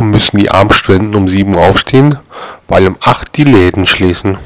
Warum müssen die Armstudenten um 7 Uhr aufstehen? Weil um 8 die Läden schließen.